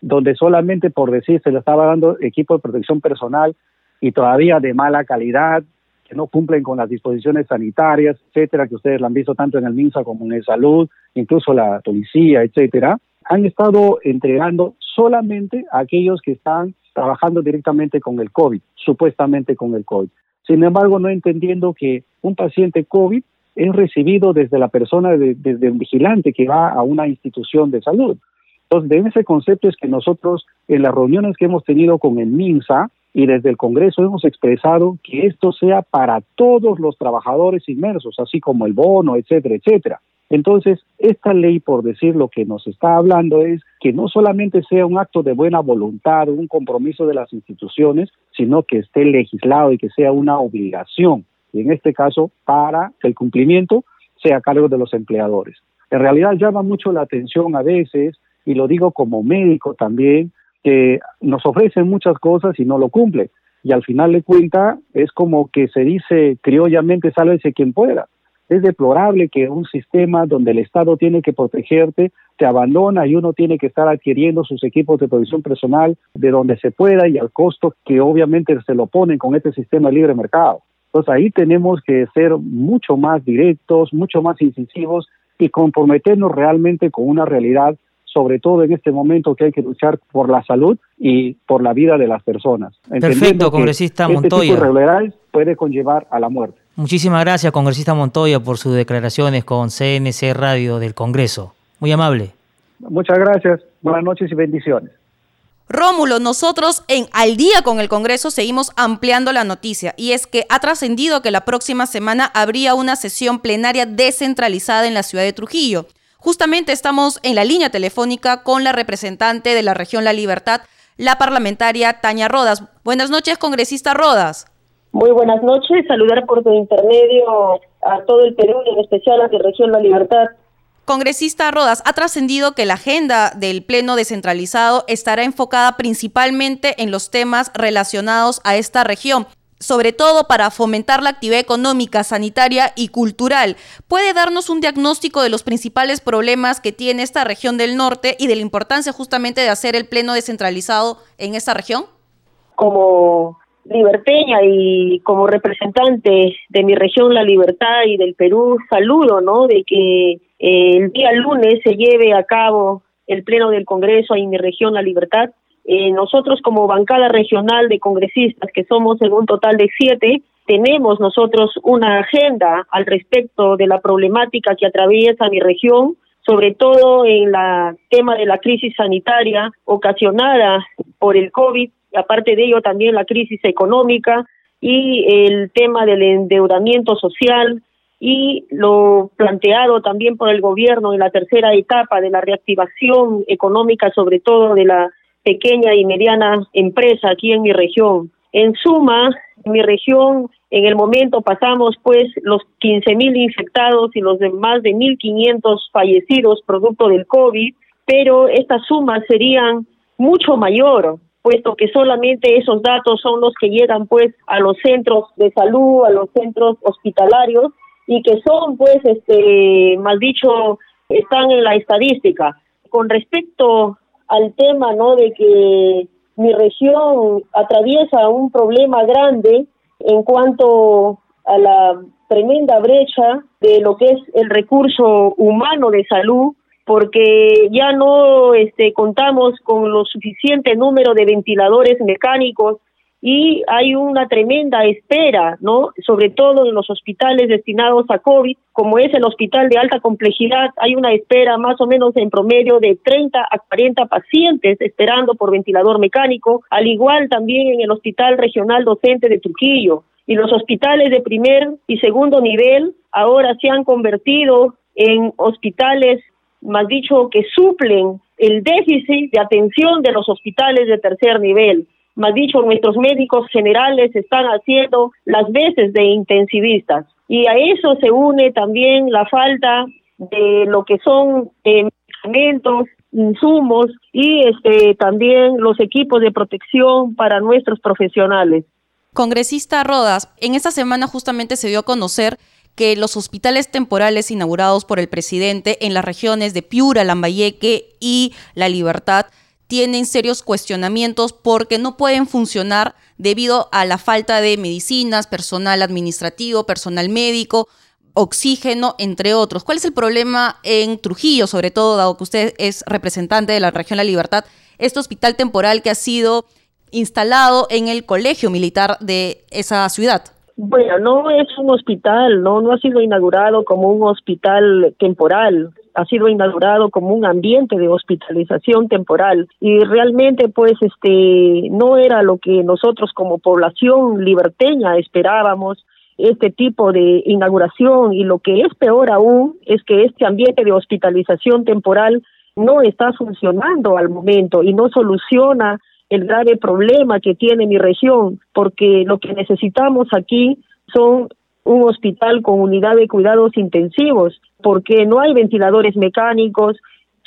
donde solamente por decir se le estaba dando equipo de protección personal y todavía de mala calidad, que no cumplen con las disposiciones sanitarias, etcétera, que ustedes lo han visto tanto en el MINSA como en el Salud, incluso la policía, etcétera, han estado entregando solamente a aquellos que están trabajando directamente con el COVID, supuestamente con el COVID. Sin embargo, no entendiendo que un paciente COVID es recibido desde la persona, desde un vigilante que va a una institución de salud. Entonces, de ese concepto es que nosotros, en las reuniones que hemos tenido con el MINSA, y desde el Congreso hemos expresado que esto sea para todos los trabajadores inmersos, así como el bono, etcétera, etcétera. Entonces, esta ley, por decir lo que nos está hablando, es que no solamente sea un acto de buena voluntad, un compromiso de las instituciones, sino que esté legislado y que sea una obligación, y en este caso, para que el cumplimiento sea a cargo de los empleadores. En realidad llama mucho la atención a veces, y lo digo como médico también, que nos ofrecen muchas cosas y no lo cumple. Y al final de cuenta es como que se dice criollamente, sálvese quien pueda. Es deplorable que un sistema donde el Estado tiene que protegerte te abandona y uno tiene que estar adquiriendo sus equipos de protección personal de donde se pueda y al costo que obviamente se lo ponen con este sistema de libre mercado. Entonces ahí tenemos que ser mucho más directos, mucho más incisivos y comprometernos realmente con una realidad sobre todo en este momento que hay que luchar por la salud y por la vida de las personas. Perfecto, congresista este Montoya. Tipo de puede conllevar a la muerte. Muchísimas gracias, congresista Montoya, por sus declaraciones con CNC Radio del Congreso. Muy amable. Muchas gracias. Buenas noches y bendiciones. Rómulo, nosotros en Al día con el Congreso seguimos ampliando la noticia y es que ha trascendido que la próxima semana habría una sesión plenaria descentralizada en la ciudad de Trujillo. Justamente estamos en la línea telefónica con la representante de la región La Libertad, la parlamentaria Tania Rodas. Buenas noches, congresista Rodas. Muy buenas noches, saludar por tu intermedio a todo el Perú y en especial a la región La Libertad. Congresista Rodas, ha trascendido que la agenda del Pleno descentralizado estará enfocada principalmente en los temas relacionados a esta región sobre todo para fomentar la actividad económica, sanitaria y cultural. ¿Puede darnos un diagnóstico de los principales problemas que tiene esta región del norte y de la importancia justamente de hacer el pleno descentralizado en esta región? Como liberteña y como representante de mi región La Libertad y del Perú, saludo, ¿no? De que eh, el día lunes se lleve a cabo el pleno del Congreso en mi región La Libertad. Eh, nosotros como bancada regional de congresistas, que somos en un total de siete, tenemos nosotros una agenda al respecto de la problemática que atraviesa mi región, sobre todo en el tema de la crisis sanitaria ocasionada por el COVID aparte de ello también la crisis económica y el tema del endeudamiento social y lo planteado también por el gobierno en la tercera etapa de la reactivación económica, sobre todo de la pequeña y mediana empresa aquí en mi región. En suma, en mi región en el momento pasamos pues los 15 mil infectados y los de más de 1.500 fallecidos producto del COVID, pero estas sumas serían mucho mayor puesto que solamente esos datos son los que llegan pues a los centros de salud, a los centros hospitalarios y que son pues este mal dicho están en la estadística. Con respecto al tema, ¿no? de que mi región atraviesa un problema grande en cuanto a la tremenda brecha de lo que es el recurso humano de salud porque ya no este, contamos con lo suficiente número de ventiladores mecánicos y hay una tremenda espera, ¿no? Sobre todo en los hospitales destinados a COVID, como es el hospital de alta complejidad, hay una espera más o menos en promedio de 30 a 40 pacientes esperando por ventilador mecánico, al igual también en el Hospital Regional Docente de Trujillo. Y los hospitales de primer y segundo nivel ahora se han convertido en hospitales más dicho, que suplen el déficit de atención de los hospitales de tercer nivel. Más dicho, nuestros médicos generales están haciendo las veces de intensivistas. Y a eso se une también la falta de lo que son eh, medicamentos, insumos y este también los equipos de protección para nuestros profesionales. Congresista Rodas, en esta semana justamente se dio a conocer que los hospitales temporales inaugurados por el presidente en las regiones de Piura, Lambayeque y La Libertad tienen serios cuestionamientos porque no pueden funcionar debido a la falta de medicinas, personal administrativo, personal médico, oxígeno, entre otros. ¿Cuál es el problema en Trujillo, sobre todo, dado que usted es representante de la región La Libertad? Este hospital temporal que ha sido instalado en el colegio militar de esa ciudad. Bueno, no es un hospital, no, no ha sido inaugurado como un hospital temporal, ha sido inaugurado como un ambiente de hospitalización temporal y realmente pues este no era lo que nosotros como población liberteña esperábamos este tipo de inauguración. Y lo que es peor aún es que este ambiente de hospitalización temporal no está funcionando al momento y no soluciona el grave problema que tiene mi región, porque lo que necesitamos aquí son un hospital con unidad de cuidados intensivos, porque no hay ventiladores mecánicos,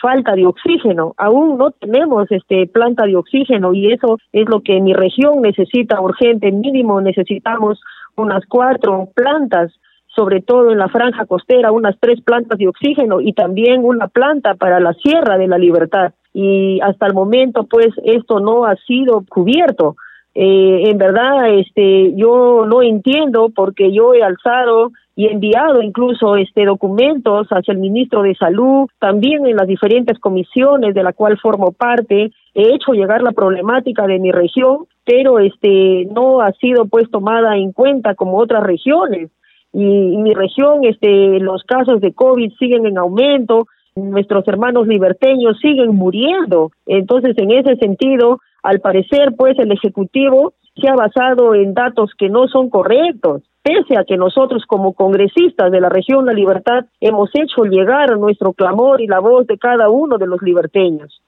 falta de oxígeno, aún no tenemos este planta de oxígeno y eso es lo que mi región necesita urgente, mínimo necesitamos unas cuatro plantas sobre todo en la franja costera, unas tres plantas de oxígeno y también una planta para la Sierra de la Libertad y hasta el momento pues esto no ha sido cubierto. Eh, en verdad este yo no entiendo porque yo he alzado y enviado incluso este documentos hacia el ministro de salud también en las diferentes comisiones de la cual formo parte he hecho llegar la problemática de mi región pero este no ha sido pues tomada en cuenta como otras regiones y, en mi región este los casos de covid siguen en aumento nuestros hermanos liberteños siguen muriendo. Entonces, en ese sentido, al parecer, pues el Ejecutivo se ha basado en datos que no son correctos, pese a que nosotros como congresistas de la región La Libertad hemos hecho llegar nuestro clamor y la voz de cada uno de los liberteños.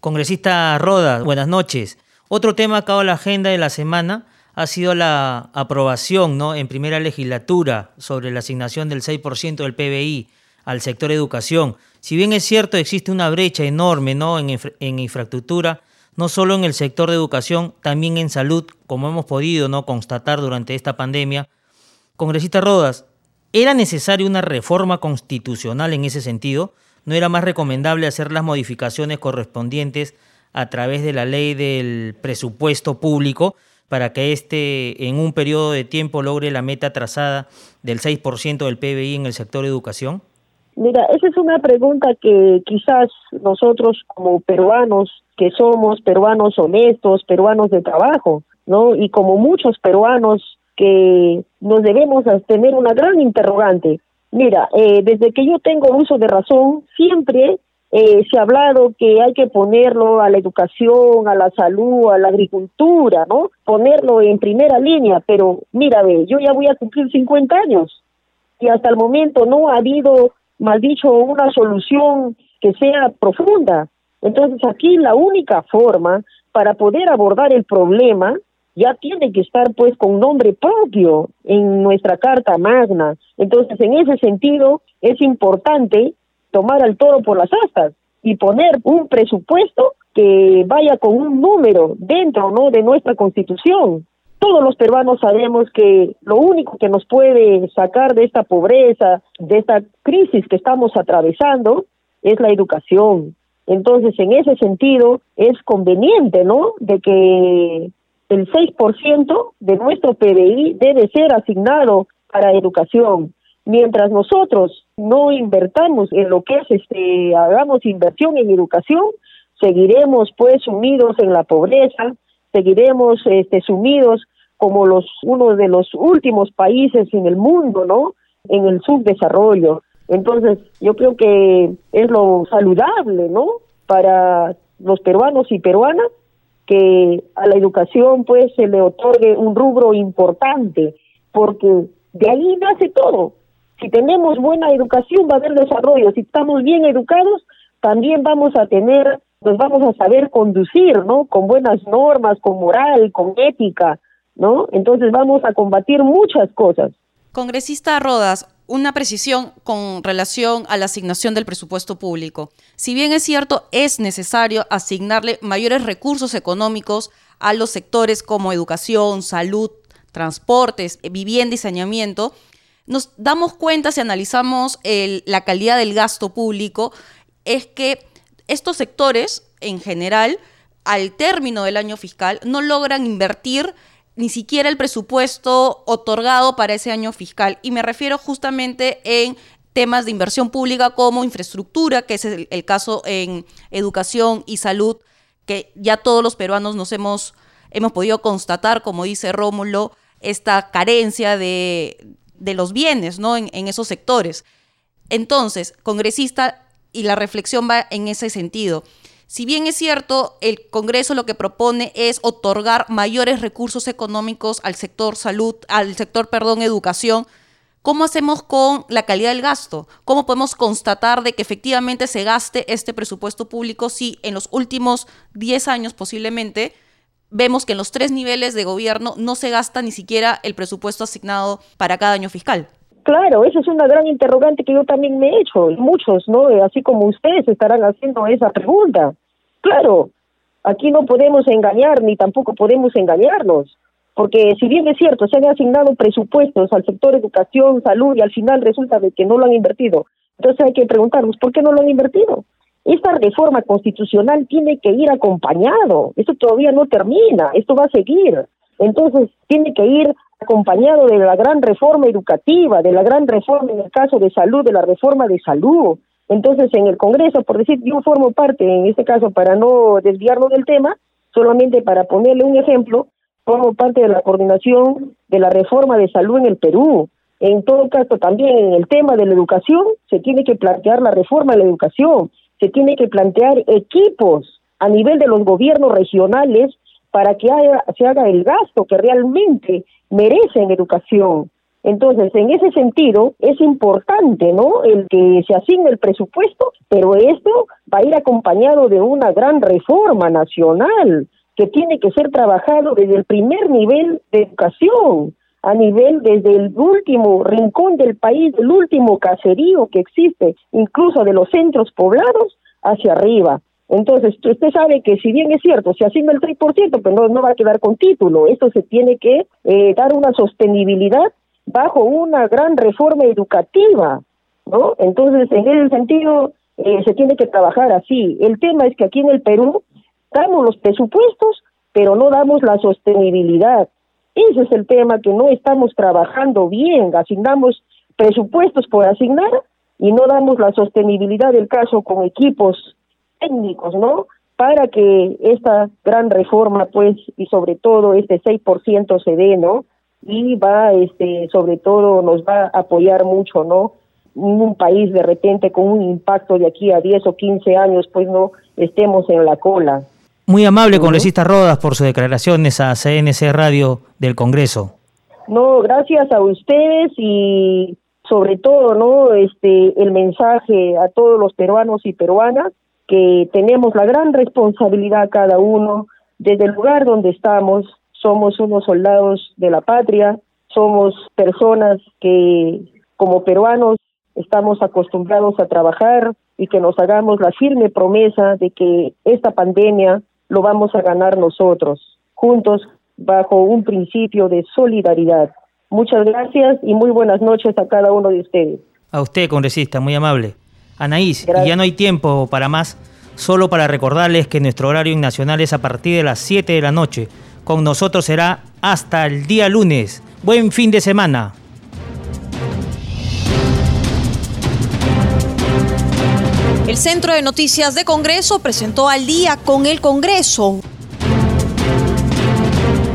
Congresista Roda, buenas noches. Otro tema acá en la agenda de la semana ha sido la aprobación ¿no? en primera legislatura sobre la asignación del 6% del PBI al sector educación. Si bien es cierto, existe una brecha enorme ¿no? en infraestructura, no solo en el sector de educación, también en salud, como hemos podido ¿no? constatar durante esta pandemia. Congresista Rodas, ¿era necesaria una reforma constitucional en ese sentido? ¿No era más recomendable hacer las modificaciones correspondientes a través de la ley del presupuesto público para que éste en un periodo de tiempo logre la meta trazada del 6% del PBI en el sector educación? Mira, esa es una pregunta que quizás nosotros como peruanos, que somos peruanos honestos, peruanos de trabajo, ¿no? Y como muchos peruanos que nos debemos tener una gran interrogante. Mira, eh, desde que yo tengo uso de razón, siempre eh, se ha hablado que hay que ponerlo a la educación, a la salud, a la agricultura, ¿no? Ponerlo en primera línea, pero mira, ve, yo ya voy a cumplir 50 años y hasta el momento no ha habido, mal dicho, una solución que sea profunda. Entonces aquí la única forma para poder abordar el problema ya tiene que estar pues con nombre propio en nuestra Carta Magna. Entonces en ese sentido es importante tomar al toro por las astas y poner un presupuesto que vaya con un número dentro no de nuestra constitución todos los peruanos sabemos que lo único que nos puede sacar de esta pobreza, de esta crisis que estamos atravesando, es la educación. Entonces, en ese sentido, es conveniente, ¿no?, de que el 6% de nuestro PBI debe ser asignado para educación mientras nosotros no invertamos en lo que es este hagamos inversión en educación seguiremos pues sumidos en la pobreza seguiremos este sumidos como los uno de los últimos países en el mundo no en el subdesarrollo. Entonces yo creo que es lo saludable no para los peruanos y peruanas que a la educación pues se le otorgue un rubro importante porque de ahí nace todo. Si tenemos buena educación va a haber desarrollo, si estamos bien educados también vamos a tener, nos vamos a saber conducir, ¿no? Con buenas normas, con moral, con ética, Entonces vamos a combatir muchas cosas. Congresista Rodas, una precisión con relación a la asignación del presupuesto público. Si bien es cierto, es necesario asignarle mayores recursos económicos a los sectores como educación, salud, transportes, vivienda y saneamiento, nos damos cuenta si analizamos la calidad del gasto público, es que estos sectores en general, al término del año fiscal, no logran invertir ni siquiera el presupuesto otorgado para ese año fiscal. Y me refiero justamente en temas de inversión pública como infraestructura, que es el, caso en educación y salud, que ya todos los peruanos nos hemos, hemos podido constatar, como dice Rómulo, esta carencia de, de los bienes, ¿no? En esos sectores. Entonces, congresista, y la reflexión va en ese sentido. Si bien es cierto, el Congreso lo que propone es otorgar mayores recursos económicos al sector salud, al sector, perdón, educación, ¿cómo hacemos con la calidad del gasto? ¿Cómo podemos constatar de que efectivamente se gaste este presupuesto público si en los últimos 10 años posiblemente vemos que en los tres niveles de gobierno no se gasta ni siquiera el presupuesto asignado para cada año fiscal. Claro, esa es una gran interrogante que yo también me he hecho, muchos, ¿no? Así como ustedes estarán haciendo esa pregunta. Claro, aquí no podemos engañar ni tampoco podemos engañarnos, porque si bien es cierto, se han asignado presupuestos al sector educación, salud y al final resulta de que no lo han invertido. Entonces hay que preguntarnos, ¿por qué no lo han invertido? Esta reforma constitucional tiene que ir acompañado. Esto todavía no termina, esto va a seguir. Entonces, tiene que ir acompañado de la gran reforma educativa, de la gran reforma en el caso de salud, de la reforma de salud. Entonces, en el Congreso, por decir, yo formo parte, en este caso, para no desviarlo del tema, solamente para ponerle un ejemplo, formo parte de la coordinación de la reforma de salud en el Perú. En todo caso, también en el tema de la educación, se tiene que plantear la reforma de la educación se tiene que plantear equipos a nivel de los gobiernos regionales para que se haga el gasto que realmente merece en educación. Entonces, en ese sentido, es importante, ¿no? El que se asigne el presupuesto, pero esto va a ir acompañado de una gran reforma nacional que tiene que ser trabajado desde el primer nivel de educación a nivel desde el último rincón del país, el último caserío que existe, incluso de los centros poblados, hacia arriba. Entonces, usted sabe que si bien es cierto, se asigna el 3%, pero pues no, no va a quedar con título. Esto se tiene que eh, dar una sostenibilidad bajo una gran reforma educativa, ¿no? Entonces, en ese sentido, eh, se tiene que trabajar así. El tema es que aquí en el Perú damos los presupuestos, pero no damos la sostenibilidad. Ese es el tema que no estamos trabajando bien. Asignamos presupuestos por asignar y no damos la sostenibilidad del caso con equipos técnicos, ¿no? Para que esta gran reforma, pues, y sobre todo este 6% se dé, ¿no? Y va, este, sobre todo nos va a apoyar mucho, ¿no? un país de repente con un impacto de aquí a 10 o 15 años, pues no estemos en la cola. Muy amable, congresista Rodas, por sus declaraciones a CNC Radio del Congreso. No, gracias a ustedes y sobre todo, ¿no? Este, el mensaje a todos los peruanos y peruanas que tenemos la gran responsabilidad cada uno desde el lugar donde estamos, somos unos soldados de la patria, somos personas que como peruanos estamos acostumbrados a trabajar y que nos hagamos la firme promesa de que esta pandemia lo vamos a ganar nosotros, juntos, bajo un principio de solidaridad. Muchas gracias y muy buenas noches a cada uno de ustedes. A usted, congresista, muy amable. Anaís, ya no hay tiempo para más, solo para recordarles que nuestro horario nacional es a partir de las 7 de la noche. Con nosotros será hasta el día lunes. Buen fin de semana. El Centro de Noticias de Congreso presentó al día con el Congreso